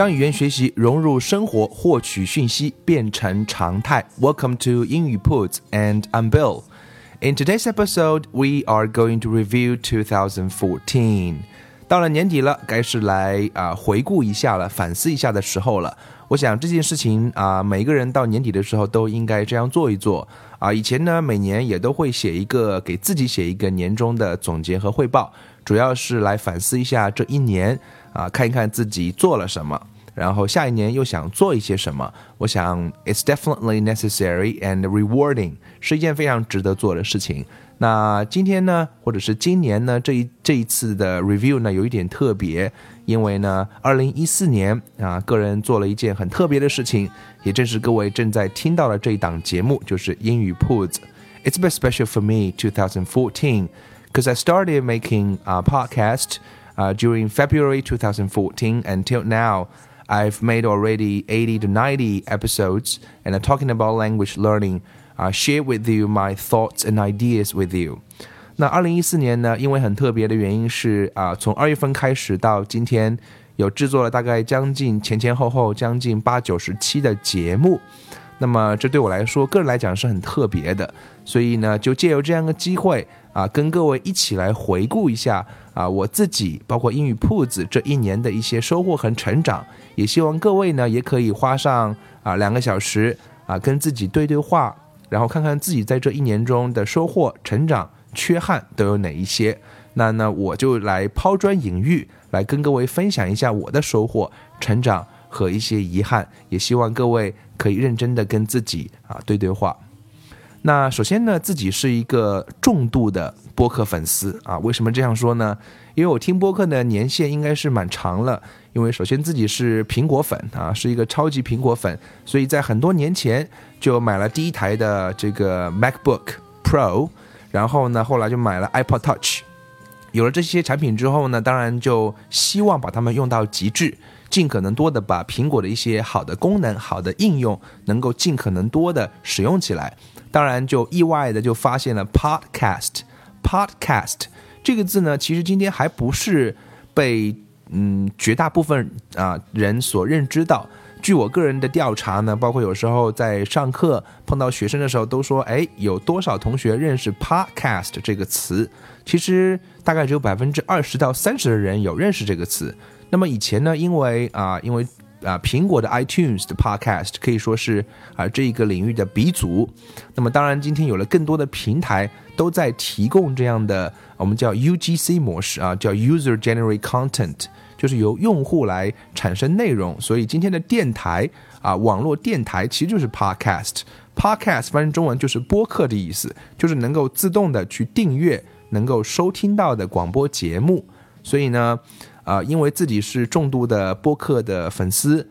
将语言学习融入生活，获取讯息变成常态。Welcome to 英语 Puts and I'm Bill. In today's episode, we are going to review 2014. 到了年底了，该是来啊回顾一下了，反思一下的时候了。我想这件事情啊，每个人到年底的时候都应该这样做一做啊。以前呢，每年也都会写一个给自己写一个年终的总结和汇报，主要是来反思一下这一年啊，看一看自己做了什么。然后下一年又想做一些什么？我想，it's definitely necessary and rewarding，是一件非常值得做的事情。那今天呢，或者是今年呢，这一这一次的 review 呢，有一点特别，因为呢，二零一四年啊，个人做了一件很特别的事情，也正是各位正在听到的这一档节目，就是英语铺子。It's a bit special for me 2014 because I started making a podcast uh, during February 2014 until now. I've made already 80 to 90 episodes and I'm talking about language learning. I share with you my thoughts and ideas with you. 那二零一四年呢，因为很特别的原因是啊，从二月份开始到今天，有制作了大概将近前前后后将近八九十期的节目。那么这对我来说，个人来讲是很特别的，所以呢，就借由这样的机会 啊，跟各位一起来回顾一下啊，我自己包括英语铺子这一年的一些收获和成长。也希望各位呢，也可以花上啊两个小时啊，跟自己对对话，然后看看自己在这一年中的收获、成长、缺憾都有哪一些。那呢，我就来抛砖引玉，来跟各位分享一下我的收获、成长和一些遗憾。也希望各位可以认真的跟自己啊对对话。那首先呢，自己是一个重度的播客粉丝啊。为什么这样说呢？因为我听播客的年限应该是蛮长了。因为首先自己是苹果粉啊，是一个超级苹果粉，所以在很多年前就买了第一台的这个 MacBook Pro，然后呢，后来就买了 iPod Touch。有了这些产品之后呢，当然就希望把它们用到极致，尽可能多的把苹果的一些好的功能、好的应用能够尽可能多的使用起来。当然就意外的就发现了 Podcast，Podcast 这个字呢，其实今天还不是被。嗯，绝大部分啊人所认知到，据我个人的调查呢，包括有时候在上课碰到学生的时候，都说，哎，有多少同学认识 podcast 这个词？其实大概只有百分之二十到三十的人有认识这个词。那么以前呢，因为啊，因为啊，苹果的 iTunes 的 podcast 可以说是啊这一个领域的鼻祖。那么当然，今天有了更多的平台都在提供这样的我们叫 UGC 模式啊，叫 User Generate Content。就是由用户来产生内容，所以今天的电台啊，网络电台其实就是 podcast。podcast 翻译中文就是播客的意思，就是能够自动的去订阅、能够收听到的广播节目。所以呢，啊，因为自己是重度的播客的粉丝，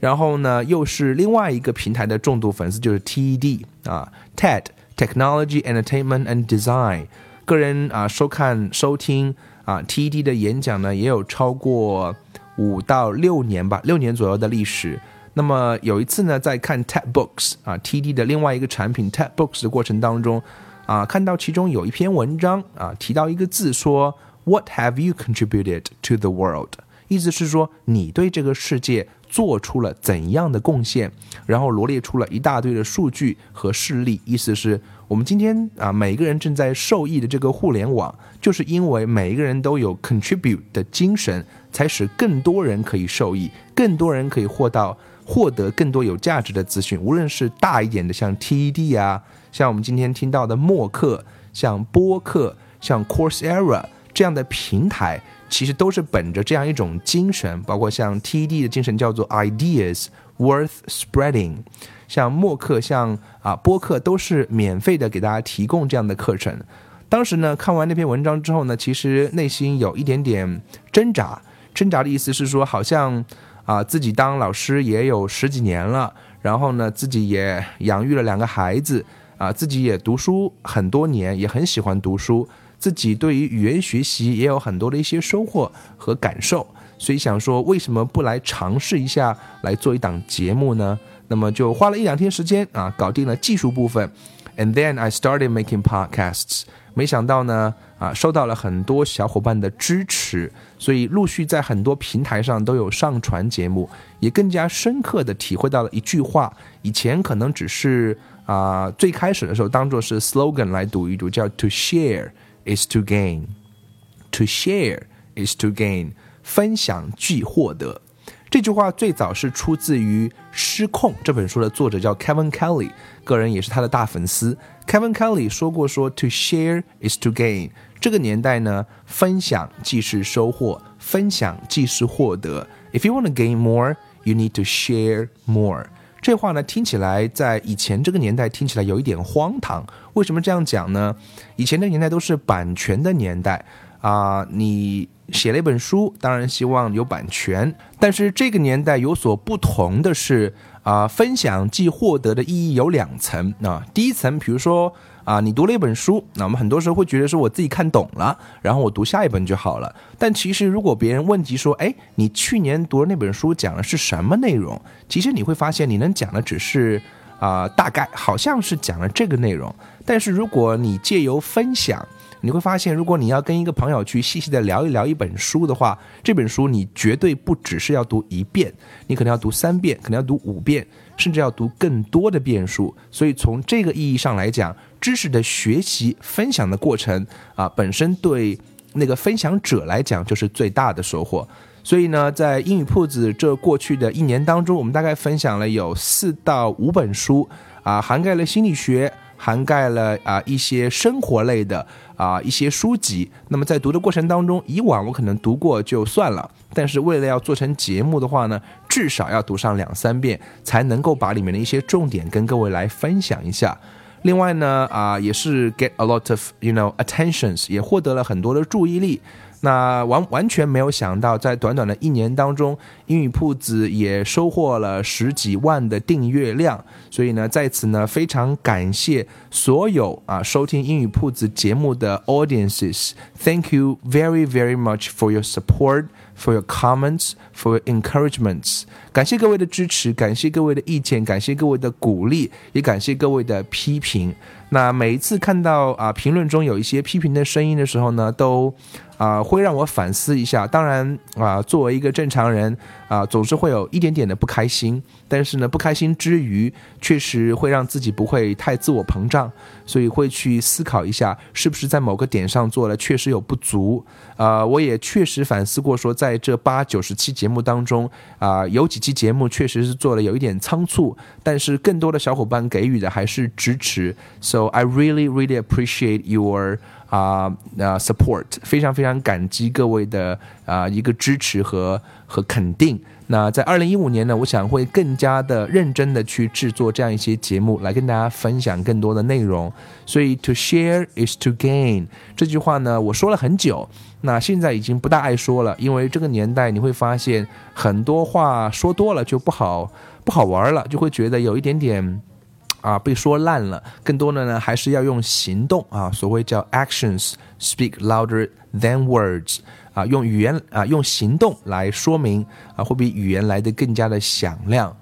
然后呢，又是另外一个平台的重度粉丝，就是 TED 啊，TED Technology Entertainment and Design。个人啊，收看收听。啊，TED 的演讲呢也有超过五到六年吧，六年左右的历史。那么有一次呢，在看 TED Books 啊，TED 的另外一个产品 TED Books 的过程当中，啊，看到其中有一篇文章啊，提到一个字说，What have you contributed to the world？意思是说你对这个世界做出了怎样的贡献？然后罗列出了一大堆的数据和事例，意思是。我们今天啊，每个人正在受益的这个互联网，就是因为每一个人都有 contribute 的精神，才使更多人可以受益，更多人可以获到获得更多有价值的资讯。无论是大一点的，像 TED 啊，像我们今天听到的默克，像播客，像 Coursera 这样的平台，其实都是本着这样一种精神，包括像 TED 的精神叫做 ideas worth spreading。像默克、像啊播客都是免费的，给大家提供这样的课程。当时呢，看完那篇文章之后呢，其实内心有一点点挣扎。挣扎的意思是说，好像啊，自己当老师也有十几年了，然后呢，自己也养育了两个孩子，啊，自己也读书很多年，也很喜欢读书，自己对于语言学习也有很多的一些收获和感受，所以想说，为什么不来尝试一下来做一档节目呢？那么就花了一两天时间啊，搞定了技术部分，and then I started making podcasts。没想到呢，啊，受到了很多小伙伴的支持，所以陆续在很多平台上都有上传节目，也更加深刻的体会到了一句话，以前可能只是啊，最开始的时候当做是 slogan 来读一读，叫 To share is to gain，To share is to gain，分享即获得。这句话最早是出自于《失控》这本书的作者叫 Kevin Kelly，个人也是他的大粉丝。Kevin Kelly 说过说，To share is to gain。这个年代呢，分享即是收获，分享即是获得。If you want to gain more, you need to share more。 这话呢，听起来在以前这个年代听起来有一点荒唐。为什么这样讲呢？以前的年代都是版权的年代啊，你。写了一本书，当然希望有版权。但是这个年代有所不同的是，啊，分享即获得的意义有两层。啊，第一层，比如说啊，你读了一本书，那我们很多时候会觉得说我自己看懂了，然后我读下一本就好了。但其实如果别人问及说，哎，你去年读的那本书讲的是什么内容？其实你会发现，你能讲的只是啊，大概好像是讲了这个内容。但是如果你借由分享，你会发现，如果你要跟一个朋友去细细的聊一聊一本书的话，这本书你绝对不只是要读一遍，你可能要读三遍，可能要读五遍，甚至要读更多的变数。所以从这个意义上来讲，知识的学习分享的过程啊，本身对那个分享者来讲就是最大的收获。所以呢，在英语铺子这过去的一年当中，我们大概分享了有四到五本书啊，涵盖了心理学。涵盖了啊一些生活类的啊一些书籍，那么在读的过程当中，以往我可能读过就算了，但是为了要做成节目的话呢，至少要读上两三遍，才能够把里面的一些重点跟各位来分享一下。另外呢啊也是 get a lot of you know attentions，也获得了很多的注意力。那完完全没有想到，在短短的一年当中，英语铺子也收获了十几万的订阅量。所以呢，在此呢，非常感谢所有啊收听英语铺子节目的 audiences。Thank you very very much for your support, for your comments, for encouragements。感谢各位的支持，感谢各位的意见，感谢各位的鼓励，也感谢各位的批评。那每一次看到啊评论中有一些批评的声音的时候呢，都啊会让我反思一下。当然啊，作为一个正常人啊，总是会有一点点的不开心。但是呢，不开心之余，确实会让自己不会太自我膨胀，所以会去思考一下，是不是在某个点上做了确实有不足。啊，我也确实反思过，说在这八九十期节目目当中啊，有几期节目确实是做的有一点仓促，但是更多的小伙伴给予的还是支持。So I really, really appreciate your 啊 support，非常非常感激各位的啊一个支持和和肯定。那在二零一五年呢，我想会更加的认真的去制作这样一些节目，来跟大家分享更多的内容。所以 to share is to gain 这句话呢，我说了很久，那现在已经不大爱说了，因为这个年代你会发现很多话说多了就不好不好玩了，就会觉得有一点点。啊，被说烂了。更多的呢，还是要用行动啊，所谓叫 actions speak louder than words 啊，用语言啊，用行动来说明啊，会比语言来的更加的响亮。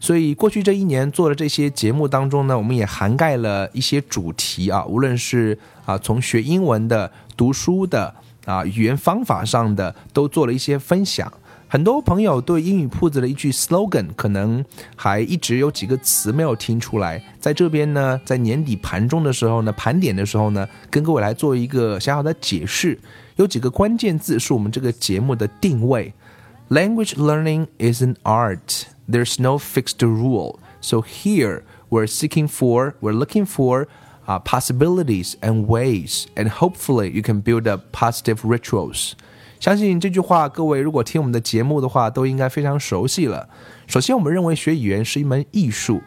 所以过去这一年做的这些节目当中呢，我们也涵盖了一些主题啊，无论是啊从学英文的、读书的啊语言方法上的，都做了一些分享。很多朋友对英语铺子的一句 slogan 可能还一直有几个词没有听出来，在这边呢，在年底盘中的时候呢，盘点的时候呢，跟各位来做一个小小的解释。有几个关键字是我们这个节目的定位：language learning is an art. There's no fixed rule. So here we're seeking for, we're looking for. Uh, possibilities and ways, and hopefully you can build up positive rituals. 相信这句话，各位如果听我们的节目的话，都应该非常熟悉了。首先，我们认为学语言是一门艺术，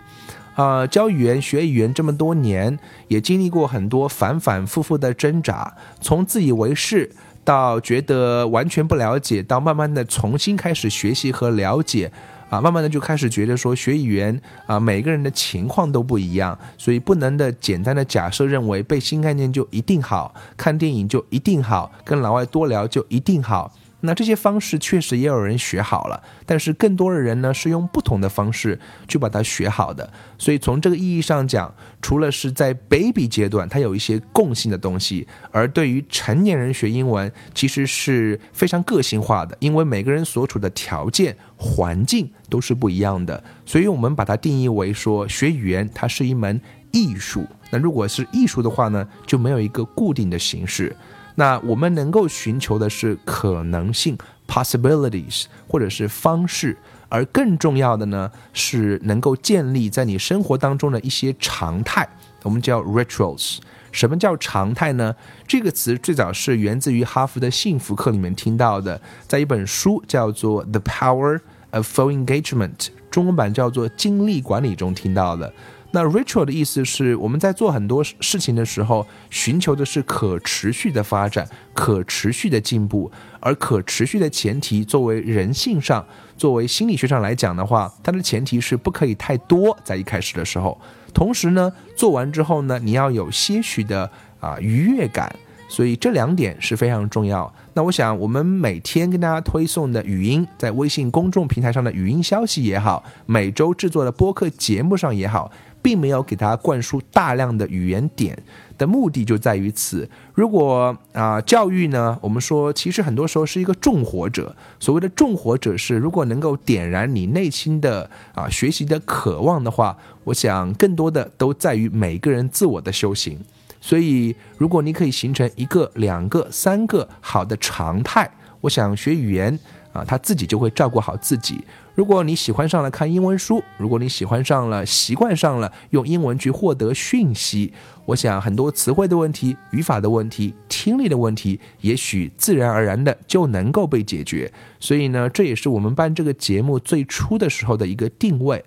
啊，教语言、学语言这么多年，也经历过很多反反复复的挣扎，从自以为是到觉得完全不了解，到慢慢的重新开始学习和了解。啊，慢慢的就开始觉得说学语言啊，每个人的情况都不一样，所以不能的简单的假设认为背新概念就一定好，看电影就一定好，跟老外多聊就一定好。那这些方式确实也有人学好了，但是更多的人呢是用不同的方式去把它学好的。所以从这个意义上讲，除了是在 baby 阶段，它有一些共性的东西，而对于成年人学英文，其实是非常个性化的，因为每个人所处的条件、环境都是不一样的。所以我们把它定义为说，学语言它是一门艺术。那如果是艺术的话呢，就没有一个固定的形式。那我们能够寻求的是可能性 （possibilities） 或者是方式，而更重要的呢是能够建立在你生活当中的一些常态，我们叫 rituals。什么叫常态呢？这个词最早是源自于哈佛的幸福课里面听到的，在一本书叫做《The Power of Full Engagement》，中文版叫做《精力管理》中听到的。那 ritual 的意思是我们在做很多事情的时候，寻求的是可持续的发展、可持续的进步，而可持续的前提，作为人性上、作为心理学上来讲的话，它的前提是不可以太多，在一开始的时候。同时呢，做完之后呢，你要有些许的啊愉悦感，所以这两点是非常重要。那我想，我们每天跟大家推送的语音，在微信公众平台上的语音消息也好，每周制作的播客节目上也好。并没有给他灌输大量的语言点的目的就在于此。如果啊，教育呢，我们说其实很多时候是一个重火者。所谓的重火者是，如果能够点燃你内心的啊学习的渴望的话，我想更多的都在于每个人自我的修行。所以，如果你可以形成一个、两个、三个好的常态，我想学语言啊，他自己就会照顾好自己。如果你喜欢上了看英文书，如果你喜欢上了、习惯上了用英文去获得讯息，我想很多词汇的问题、语法的问题、听力的问题，也许自然而然的就能够被解决。所以呢，这也是我们办这个节目最初的时候的一个定位。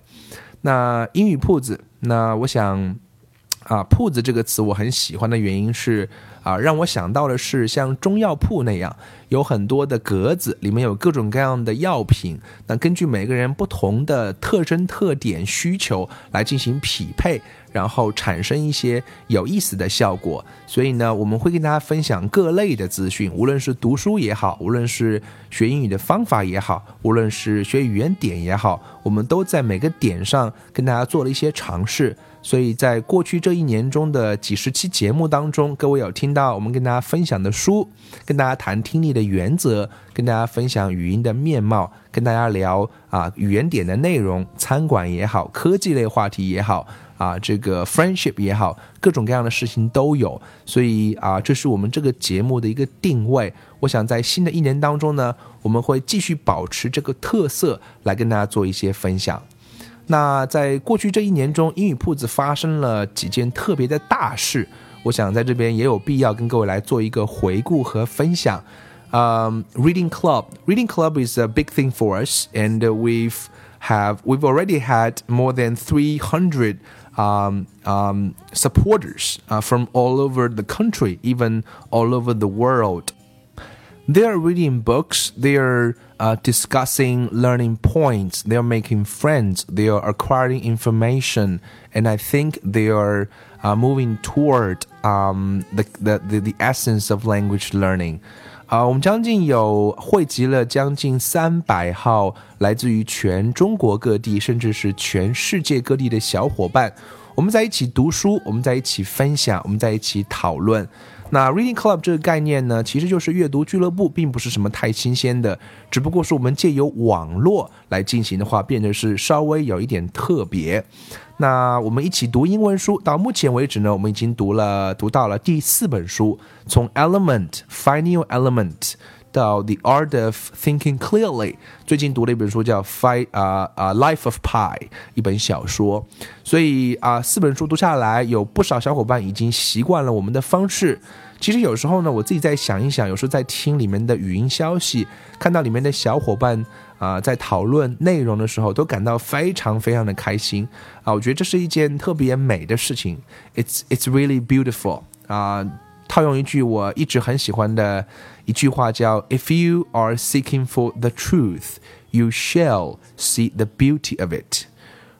那英语铺子，那我想。啊，铺子这个词我很喜欢的原因是，啊，让我想到的是像中药铺那样，有很多的格子，里面有各种各样的药品。那根据每个人不同的特征、特点、需求来进行匹配，然后产生一些有意思的效果。所以呢，我们会跟大家分享各类的资讯，无论是读书也好，无论是学英语的方法也好，无论是学语言点也好，我们都在每个点上跟大家做了一些尝试。所以在过去这一年中的几十期节目当中，各位有听到我们跟大家分享的书，跟大家谈听力的原则，跟大家分享语音的面貌，跟大家聊啊语言点的内容，餐馆也好，科技类话题也好，啊这个 friendship 也好，各种各样的事情都有。所以啊，这是我们这个节目的一个定位。我想在新的一年当中呢，我们会继续保持这个特色，来跟大家做一些分享。那在过去这一年中，英语铺子发生了几件特别的大事，我想在这边也有必要跟各位来做一个回顾和分享。Um, reading club, reading club is a big thing for us, and we've have we've already had more than 300 um, um, supporters uh, from all over the country, even all over the world. They are reading books. They are uh, discussing learning points. They are making friends. They are acquiring information, and I think they are uh, moving toward um, the, the, the the essence of language learning. 啊，我们将近有汇集了将近三百号来自于全中国各地，甚至是全世界各地的小伙伴。 我们在一起读书，我们在一起分享，我们在一起讨论。那 reading club 这个概念呢，其实就是阅读俱乐部，并不是什么太新鲜的，只不过是我们借由网络来进行的话，变得是稍微有一点特别。那我们一起读英文书，到目前为止呢，我们已经读了读到了第四本书，从 Element Final element。到 The Art of Thinking Clearly，最近读了一本书叫《Fight》啊啊《Life of Pi》一本小说，所以啊四本书读下来，有不少小伙伴已经习惯了我们的方式。其实有时候呢，我自己在想一想，有时候在听里面的语音消息，看到里面的小伙伴啊，在讨论内容的时候，都感到非常非常的开心啊！我觉得这是一件特别美的事情，It's It's really beautiful 啊！套用一句我一直很喜欢的一句话，叫 "If you are seeking for the truth, you shall see the beauty of it."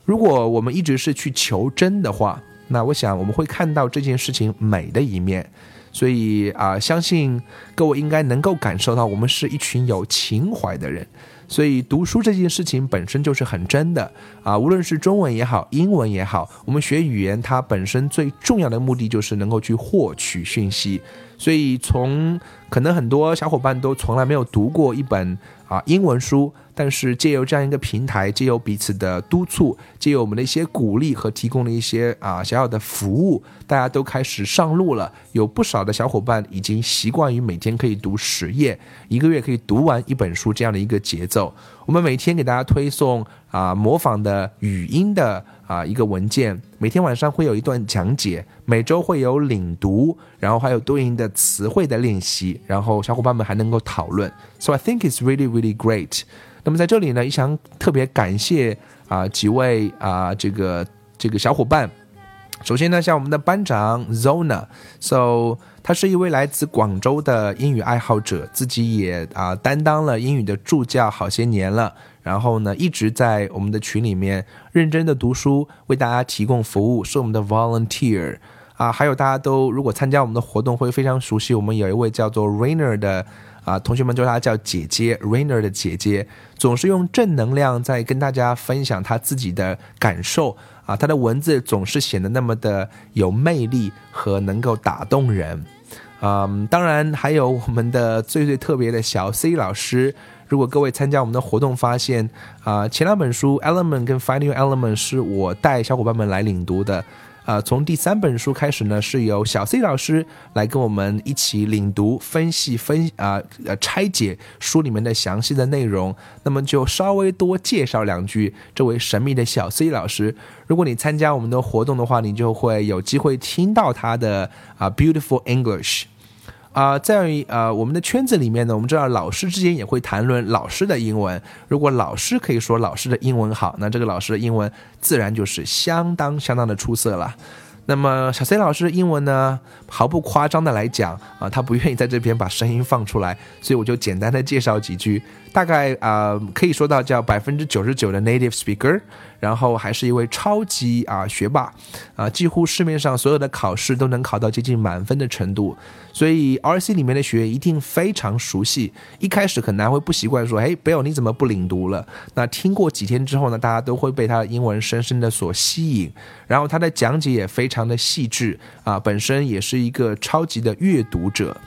如果我们一直是去求真的话，那我想我们会看到这件事情美的一面。所以啊，相信各位应该能够感受到，我们是一群有情怀的人。所以读书这件事情本身就是很真的啊，无论是中文也好，英文也好，我们学语言它本身最重要的目的就是能够去获取讯息。所以从可能很多小伙伴都从来没有读过一本啊英文书。但是借由这样一个平台，借由彼此的督促，借由我们的一些鼓励和提供的一些啊小小的服务，大家都开始上路了。有不少的小伙伴已经习惯于每天可以读十页，一个月可以读完一本书这样的一个节奏。我们每天给大家推送啊模仿的语音的啊一个文件，每天晚上会有一段讲解，每周会有领读，然后还有对应的词汇的练习，然后小伙伴们还能够讨论。So I think it's really really great. 那么在这里呢，也想特别感谢啊几位啊这个这个小伙伴。首先呢，像我们的班长 Zona，So 他是一位来自广州的英语爱好者，自己也啊担当了英语的助教好些年了。然后呢，一直在我们的群里面认真的读书，为大家提供服务，是我们的 volunteer 啊。还有大家都如果参加我们的活动，会非常熟悉我们有一位叫做 Rainer 的。啊，同学们叫她叫姐姐，Rainer 的姐姐，总是用正能量在跟大家分享她自己的感受啊，她的文字总是显得那么的有魅力和能够打动人。嗯，当然还有我们的最最特别的小 C 老师，如果各位参加我们的活动，发现啊，前两本书《Element》跟《Finding Element》是我带小伙伴们来领读的。啊，从第三本书开始呢，是由小 C 老师来跟我们一起领读、分析、分啊呃拆解书里面的详细的内容。那么就稍微多介绍两句这位神秘的小 C 老师。如果你参加我们的活动的话，你就会有机会听到他的啊 Beautiful English。啊，在呃我们的圈子里面呢，我们知道老师之间也会谈论老师的英文。如果老师可以说老师的英文好，那这个老师的英文自然就是相当相当的出色了。那么小 C 老师的英文呢，毫不夸张的来讲啊，他不愿意在这边把声音放出来，所以我就简单的介绍几句。大概啊，可以说到叫百分之九十九的 native speaker，然后还是一位超级啊学霸，啊，几乎市面上所有的考试都能考到接近满分的程度，所以 RC 里面的学员一定非常熟悉。一开始可能还会不习惯，说，哎，Bill 你怎么不领读了？那听过几天之后呢，大家都会被他的英文深深的所吸引，然后他的讲解也非常的细致，啊，本身也是一个超级的阅读者。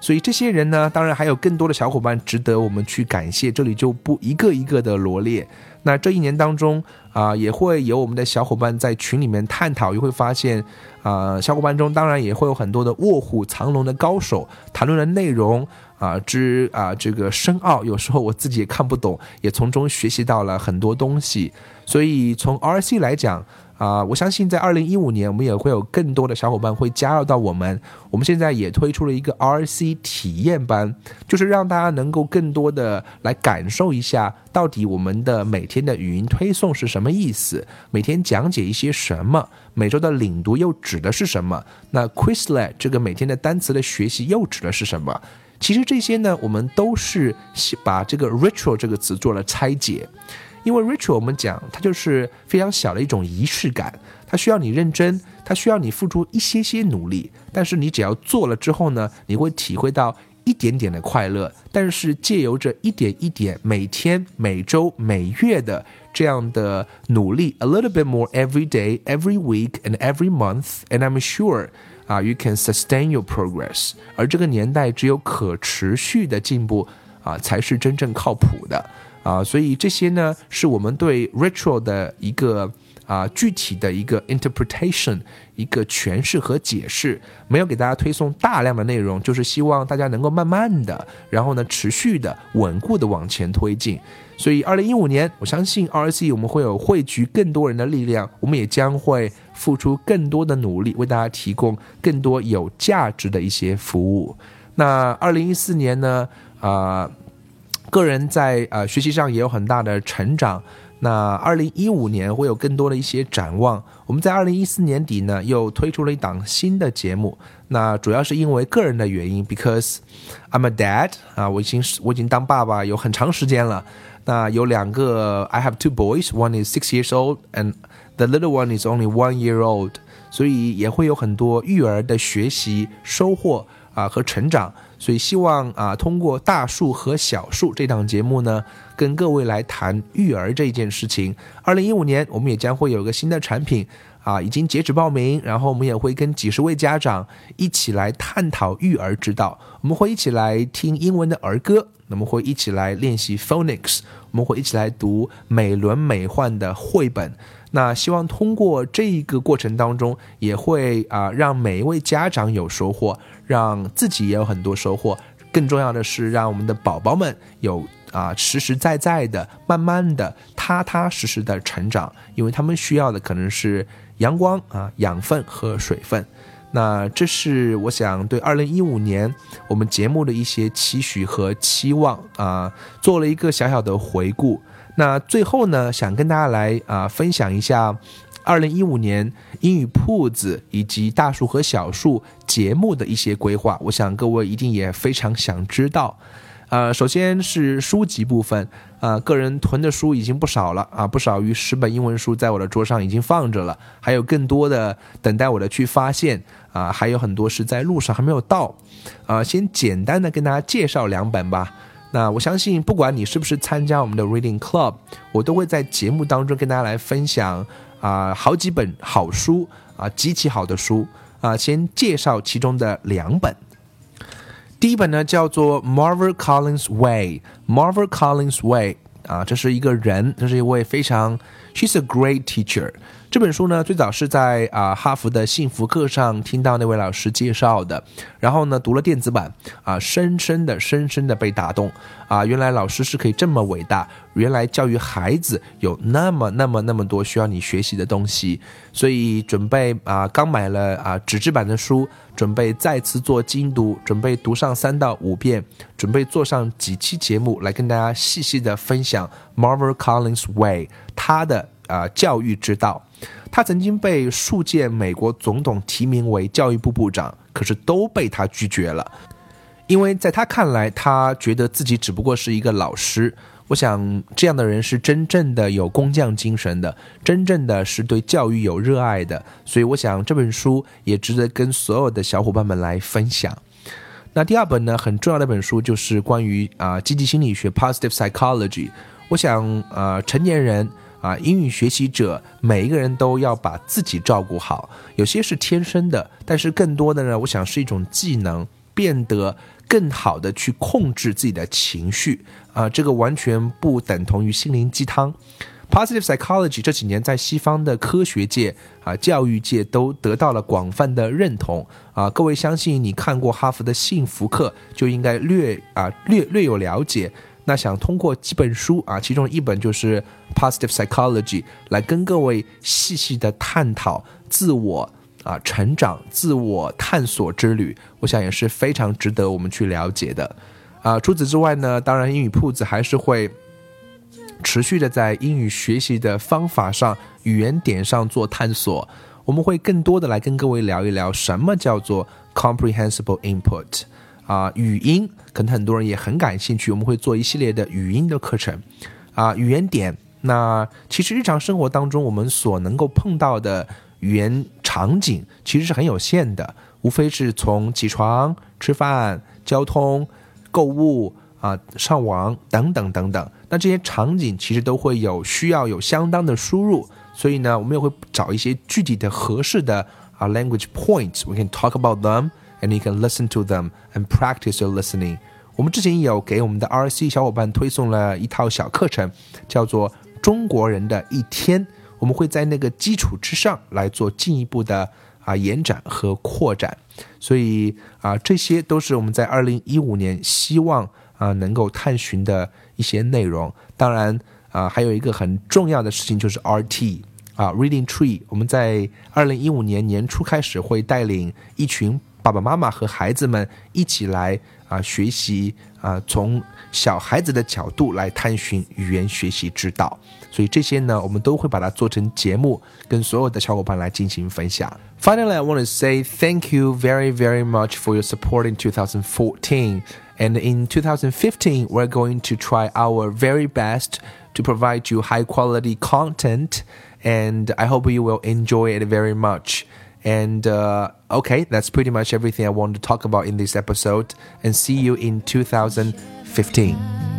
所以这些人呢，当然还有更多的小伙伴值得我们去感谢，这里就不一个一个的罗列。那这一年当中啊，也会有我们的小伙伴在群里面探讨，也会发现啊，小伙伴中当然也会有很多的卧虎藏龙的高手，谈论的内容啊之啊这个深奥，有时候我自己也看不懂，也从中学习到了很多东西。所以从 RC 来讲。啊，我相信在二零一五年，我们也会有更多的小伙伴会加入到我们。我们现在也推出了一个 RC 体验班，就是让大家能够更多的来感受一下，到底我们的每天的语音推送是什么意思，每天讲解一些什么，每周的领读又指的是什么？那 Quizlet 这个每天的单词的学习又指的是什么？其实这些呢，我们都是把这个 ritual 这个词做了拆解。因为 ritual 我们讲它就是非常小的一种仪式感，它需要你认真，它需要你付出一些些努力，但是你只要做了之后呢，你会体会到一点点的快乐。但是借由着一点一点，每天、每周、每月的这样的努力，a little bit more every day, every week and every month, and I'm sure 啊，you can sustain your progress。而这个年代只有可持续的进步啊，才是真正靠谱的。啊，所以这些呢，是我们对 ritual 的一个啊具体的一个 interpretation，一个诠释和解释，没有给大家推送大量的内容，就是希望大家能够慢慢的，然后呢，持续的、稳固的往前推进。所以，二零一五年，我相信 RC 我们会有汇聚更多人的力量，我们也将会付出更多的努力，为大家提供更多有价值的一些服务。那二零一四年呢，啊。个人在呃学习上也有很大的成长。那二零一五年会有更多的一些展望。我们在二零一四年底呢，又推出了一档新的节目。那主要是因为个人的原因，because I'm a dad 啊，我已经我已经当爸爸有很长时间了。那有两个，I have two boys, one is six years old and the little one is only one year old。所以也会有很多育儿的学习收获啊和成长。所以希望啊，通过大树和小树这档节目呢，跟各位来谈育儿这一件事情。二零一五年，我们也将会有一个新的产品啊，已经截止报名，然后我们也会跟几十位家长一起来探讨育儿之道。我们会一起来听英文的儿歌，我们会一起来练习 phonics，我们会一起来读美轮美奂的绘本。那希望通过这一个过程当中，也会啊让每一位家长有收获，让自己也有很多收获。更重要的是，让我们的宝宝们有啊实实在在的、慢慢的、踏踏实实的成长，因为他们需要的可能是阳光啊、养分和水分。那这是我想对二零一五年我们节目的一些期许和期望啊，做了一个小小的回顾。那最后呢，想跟大家来啊分享一下，二零一五年英语铺子以及大树和小树节目的一些规划。我想各位一定也非常想知道。呃，首先是书籍部分，啊，个人囤的书已经不少了啊，不少于十本英文书在我的桌上已经放着了，还有更多的等待我的去发现啊，还有很多是在路上还没有到。啊，先简单的跟大家介绍两本吧。那我相信，不管你是不是参加我们的 Reading Club，我都会在节目当中跟大家来分享啊好几本好书啊极其好的书啊。先介绍其中的两本。第一本呢叫做 Marvel Collins Way，Marvel Collins Way 啊，这是一个人，这是一位非常，She's a great teacher。这本书呢，最早是在啊哈佛的幸福课上听到那位老师介绍的，然后呢读了电子版，啊深深的深深的被打动，啊原来老师是可以这么伟大，原来教育孩子有那么那么那么多需要你学习的东西，所以准备啊刚买了啊纸质版的书，准备再次做精读，准备读上三到五遍，准备做上几期节目来跟大家细细的分享 Marvel Collins Way 他的啊教育之道。他曾经被数届美国总统提名为教育部部长，可是都被他拒绝了，因为在他看来，他觉得自己只不过是一个老师。我想，这样的人是真正的有工匠精神的，真正的是对教育有热爱的。所以，我想这本书也值得跟所有的小伙伴们来分享。那第二本呢，很重要的一本书就是关于啊积极心理学 （Positive Psychology）。我想，呃，成年人。啊，英语学习者每一个人都要把自己照顾好，有些是天生的，但是更多的呢，我想是一种技能，变得更好的去控制自己的情绪啊，这个完全不等同于心灵鸡汤。Positive psychology 这几年在西方的科学界啊、教育界都得到了广泛的认同啊，各位相信你看过哈佛的幸福课，就应该略啊略略有了解。那想通过几本书啊，其中一本就是《Positive Psychology》，来跟各位细细的探讨自我啊成长、自我探索之旅，我想也是非常值得我们去了解的。啊，除此之外呢，当然英语铺子还是会持续的在英语学习的方法上、语言点上做探索。我们会更多的来跟各位聊一聊什么叫做 comprehensible input。啊，语音可能很多人也很感兴趣，我们会做一系列的语音的课程，啊，语言点。那其实日常生活当中我们所能够碰到的语言场景其实是很有限的，无非是从起床、吃饭、交通、购物啊、上网等等等等。那这些场景其实都会有需要有相当的输入，所以呢，我们也会找一些具体的合适的啊 language points，we can talk about them。And you can listen to them and practice your listening。我们之前有给我们的 RC 小伙伴推送了一套小课程，叫做《中国人的一天》。我们会在那个基础之上来做进一步的啊延展和扩展。所以啊，这些都是我们在二零一五年希望啊能够探寻的一些内容。当然啊，还有一个很重要的事情就是 RT 啊，Reading Tree。我们在二零一五年年初开始会带领一群。爸爸妈妈和孩子们一起来啊学习啊，从小孩子的角度来探寻语言学习之道。所以这些呢，我们都会把它做成节目，跟所有的小伙伴来进行分享。Finally, I want to say thank you very, very much for your support in 2014. And in 2015, we're going to try our very best to provide you high quality content. And I hope you will enjoy it very much. And uh, okay, that's pretty much everything I want to talk about in this episode. And see you in 2015.